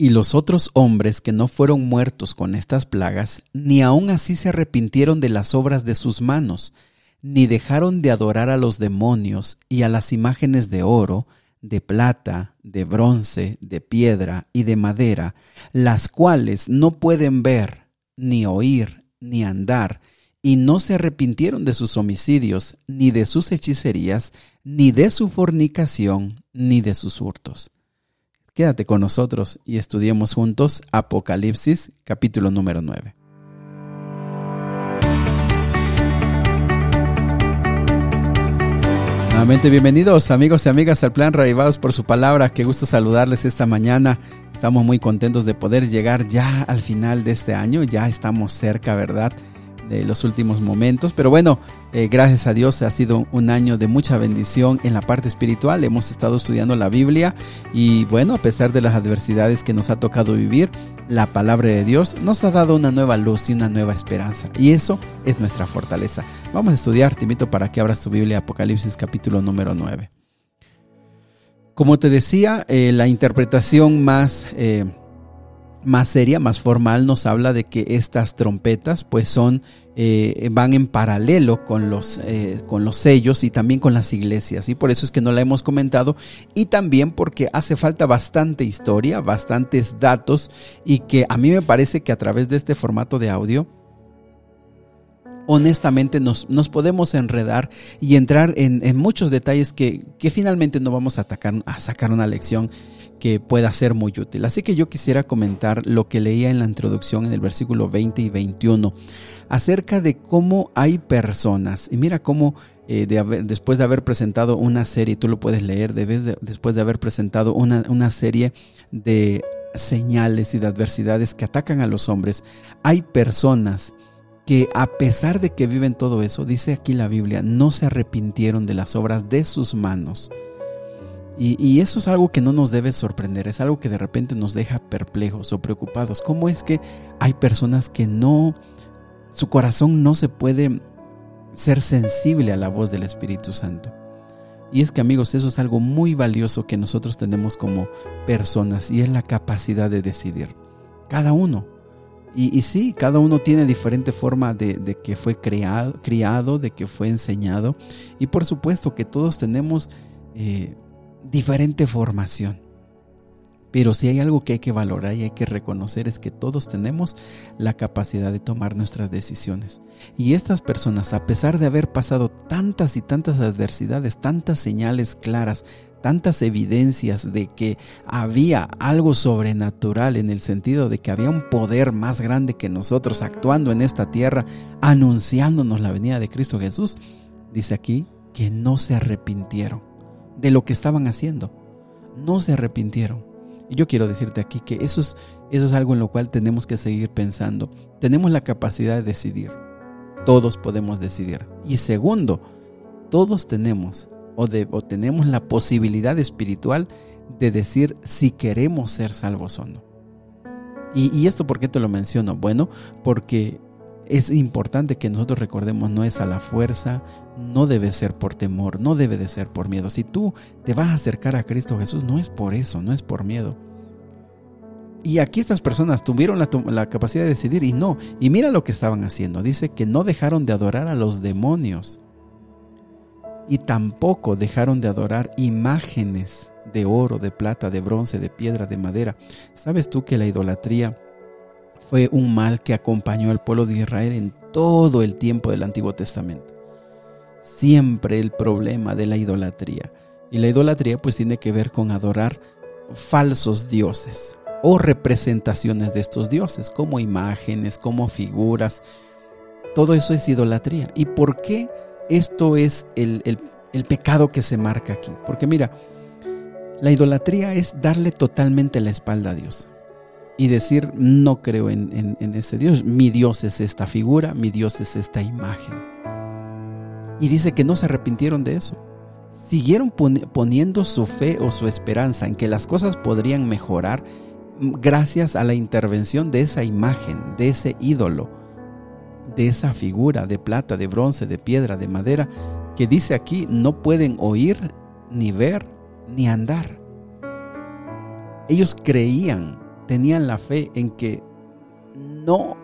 Y los otros hombres que no fueron muertos con estas plagas, ni aun así se arrepintieron de las obras de sus manos, ni dejaron de adorar a los demonios y a las imágenes de oro, de plata, de bronce, de piedra y de madera, las cuales no pueden ver, ni oír, ni andar, y no se arrepintieron de sus homicidios, ni de sus hechicerías, ni de su fornicación, ni de sus hurtos. Quédate con nosotros y estudiemos juntos Apocalipsis capítulo número 9. Nuevamente bienvenidos amigos y amigas al plan Reavivados por su palabra. Qué gusto saludarles esta mañana. Estamos muy contentos de poder llegar ya al final de este año. Ya estamos cerca, ¿verdad? Los últimos momentos. Pero bueno, eh, gracias a Dios ha sido un año de mucha bendición en la parte espiritual. Hemos estado estudiando la Biblia y bueno, a pesar de las adversidades que nos ha tocado vivir, la palabra de Dios nos ha dado una nueva luz y una nueva esperanza. Y eso es nuestra fortaleza. Vamos a estudiar, te invito para que abras tu Biblia, Apocalipsis capítulo número 9. Como te decía, eh, la interpretación más... Eh, más seria, más formal, nos habla de que estas trompetas pues son, eh, van en paralelo con los, eh, con los sellos y también con las iglesias. Y por eso es que no la hemos comentado. Y también porque hace falta bastante historia, bastantes datos y que a mí me parece que a través de este formato de audio, honestamente nos, nos, podemos enredar y entrar en, muchos detalles que, que, finalmente no vamos a sacar una lección que pueda ser muy útil. Así que yo quisiera comentar lo que leía en la introducción en el versículo 20 y 21 acerca de cómo hay personas, y mira cómo eh, después de haber presentado una serie, tú lo puedes leer, después de haber presentado una, una serie de señales y de adversidades que atacan a los hombres, hay personas que a pesar de que viven todo eso, dice aquí la Biblia, no se arrepintieron de las obras de sus manos y, eso es algo que no nos debe sorprender, es algo que de repente nos deja perplejos o preocupados. ¿Cómo es que hay personas que no, su corazón no se puede ser sensible a la voz del Espíritu Santo? Y es que amigos, eso es algo muy valioso que nosotros tenemos como personas y es la capacidad de decidir. Cada uno. Y, sí, cada uno tiene diferente forma de, que fue creado, criado, de que fue enseñado. Y por supuesto que todos tenemos eh, diferente formación. Pero si hay algo que hay que valorar y hay que reconocer es que todos tenemos la capacidad de tomar nuestras decisiones. Y estas personas, a pesar de haber pasado tantas y tantas adversidades, tantas señales claras, tantas evidencias de que había algo sobrenatural en el sentido de que había un poder más grande que nosotros actuando en esta tierra, anunciándonos la venida de Cristo Jesús, dice aquí que no se arrepintieron de lo que estaban haciendo. No se arrepintieron. Y yo quiero decirte aquí que eso es, eso es algo en lo cual tenemos que seguir pensando. Tenemos la capacidad de decidir. Todos podemos decidir. Y segundo, todos tenemos o, de, o tenemos la posibilidad espiritual de decir si queremos ser salvos o no. Y, y esto, ¿por qué te lo menciono? Bueno, porque es importante que nosotros recordemos, no es a la fuerza, no debe ser por temor, no debe de ser por miedo. Si tú te vas a acercar a Cristo Jesús, no es por eso, no es por miedo. Y aquí estas personas tuvieron la, capacidad de decidir y no. Y mira lo que estaban haciendo. Dice que no dejaron de adorar a los demonios. Y tampoco dejaron de adorar imágenes de oro, de plata, de bronce, de piedra, de madera. ¿Sabes tú que la idolatría fue un mal que acompañó al pueblo de Israel en todo el tiempo del Antiguo Testamento. Siempre el problema de la idolatría. Y la idolatría pues tiene que ver con adorar falsos dioses o representaciones de estos dioses, como imágenes, como figuras. Todo eso es idolatría. ¿Y por qué esto es el, el pecado que se marca aquí? Porque mira, la idolatría es darle totalmente la espalda a Dios y decir, no creo en, ese Dios, mi Dios es esta figura, mi Dios es esta imagen. Y dice que no se arrepintieron de eso. Siguieron poniendo su fe o su esperanza en que las cosas podrían mejorar gracias a la intervención de esa imagen, de ese ídolo, de esa figura de plata, de bronce, de piedra, de madera, que dice aquí no pueden oír, ni ver, ni andar. Ellos creían tenían la fe en que no,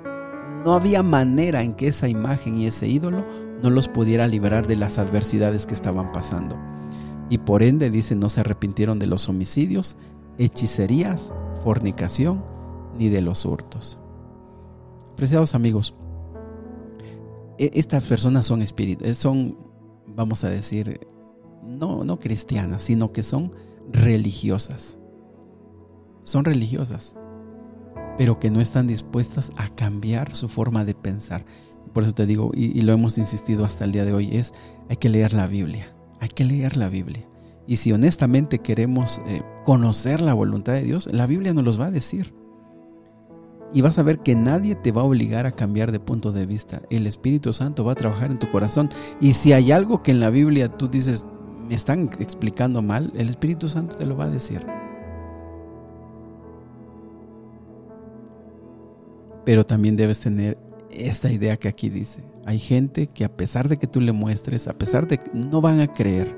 no había manera en que esa imagen y ese ídolo no los pudiera liberar de las adversidades que estaban pasando. Y por ende, dice, no se arrepintieron de los homicidios, hechicerías, fornicación, ni de los hurtos. Apreciados amigos, e, estas personas son espíritus, eh, son, vamos a decir, no, no cristianas, sino que son religiosas. Son religiosas, pero que no están dispuestas a cambiar su forma de pensar. Por eso te digo, y, lo hemos insistido hasta el día de hoy, es hay que leer la Biblia, hay que leer la Biblia. Y si honestamente queremos eh, conocer la voluntad de Dios, la Biblia nos los va a decir. Y vas a ver que nadie te va a obligar a cambiar de punto de vista. El Espíritu Santo va a trabajar en tu corazón. Y si hay algo que en la Biblia tú dices, me están explicando mal, el Espíritu Santo te lo va a decir. Pero también debes tener esta idea que aquí dice. Hay gente que a pesar de que tú le muestres, a pesar de que no van a creer.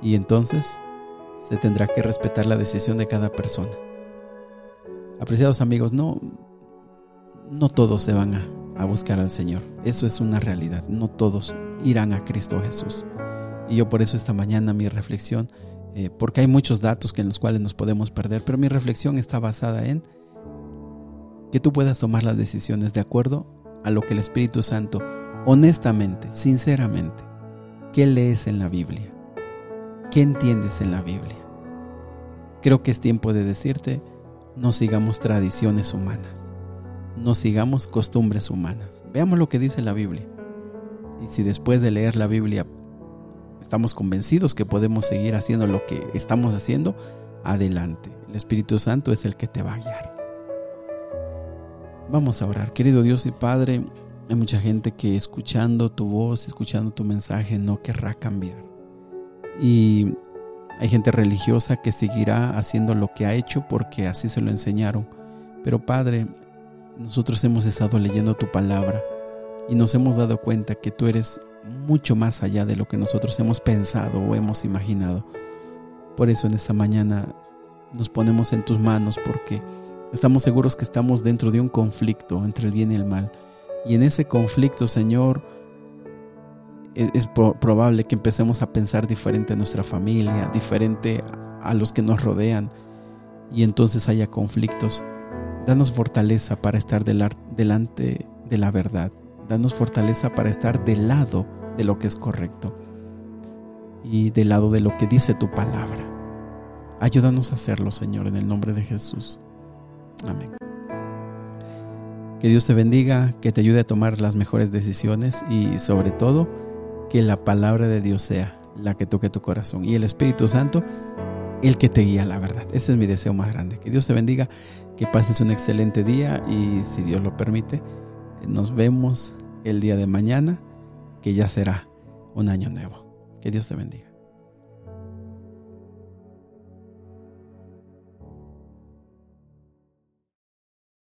Y entonces se tendrá que respetar la decisión de cada persona. Apreciados amigos, no, no todos se van a, a buscar al Señor. Eso es una realidad. No todos irán a Cristo Jesús. Y yo por eso esta mañana mi reflexión, eh, porque hay muchos datos que en los cuales nos podemos perder, pero mi reflexión está basada en que tú puedas tomar las decisiones de acuerdo a lo que el Espíritu Santo, honestamente, sinceramente, ¿qué lees en la Biblia? ¿Qué entiendes en la Biblia? Creo que es tiempo de decirte, no sigamos tradiciones humanas, no sigamos costumbres humanas. Veamos lo que dice la Biblia. Y si después de leer la Biblia estamos convencidos que podemos seguir haciendo lo que estamos haciendo, adelante. El Espíritu Santo es el que te va a guiar. Vamos a orar. Querido Dios y Padre, hay mucha gente que escuchando tu voz, escuchando tu mensaje, no querrá cambiar. Y hay gente religiosa que seguirá haciendo lo que ha hecho porque así se lo enseñaron. Pero Padre, nosotros hemos estado leyendo tu palabra y nos hemos dado cuenta que tú eres mucho más allá de lo que nosotros hemos pensado o hemos imaginado. Por eso en esta mañana nos ponemos en tus manos porque estamos seguros que estamos dentro de un conflicto entre el bien y el mal. Y en ese conflicto, Señor, e-, es, probable que empecemos a pensar diferente a nuestra familia, diferente a los que nos rodean, y entonces haya conflictos. Danos fortaleza para estar delante de la verdad. Danos fortaleza para estar del lado de lo que es correcto y del lado de lo que dice tu palabra. Ayúdanos a hacerlo, Señor, en el nombre de Jesús. Amén. Que Dios te bendiga, que te ayude a tomar las mejores decisiones y sobre todo que la palabra de Dios sea la que toque tu corazón y el Espíritu Santo el que te guía la verdad. Ese es mi deseo más grande. Que Dios te bendiga, que pases un excelente día y si Dios lo permite, nos vemos el día de mañana, que ya será un año nuevo. Que Dios te bendiga.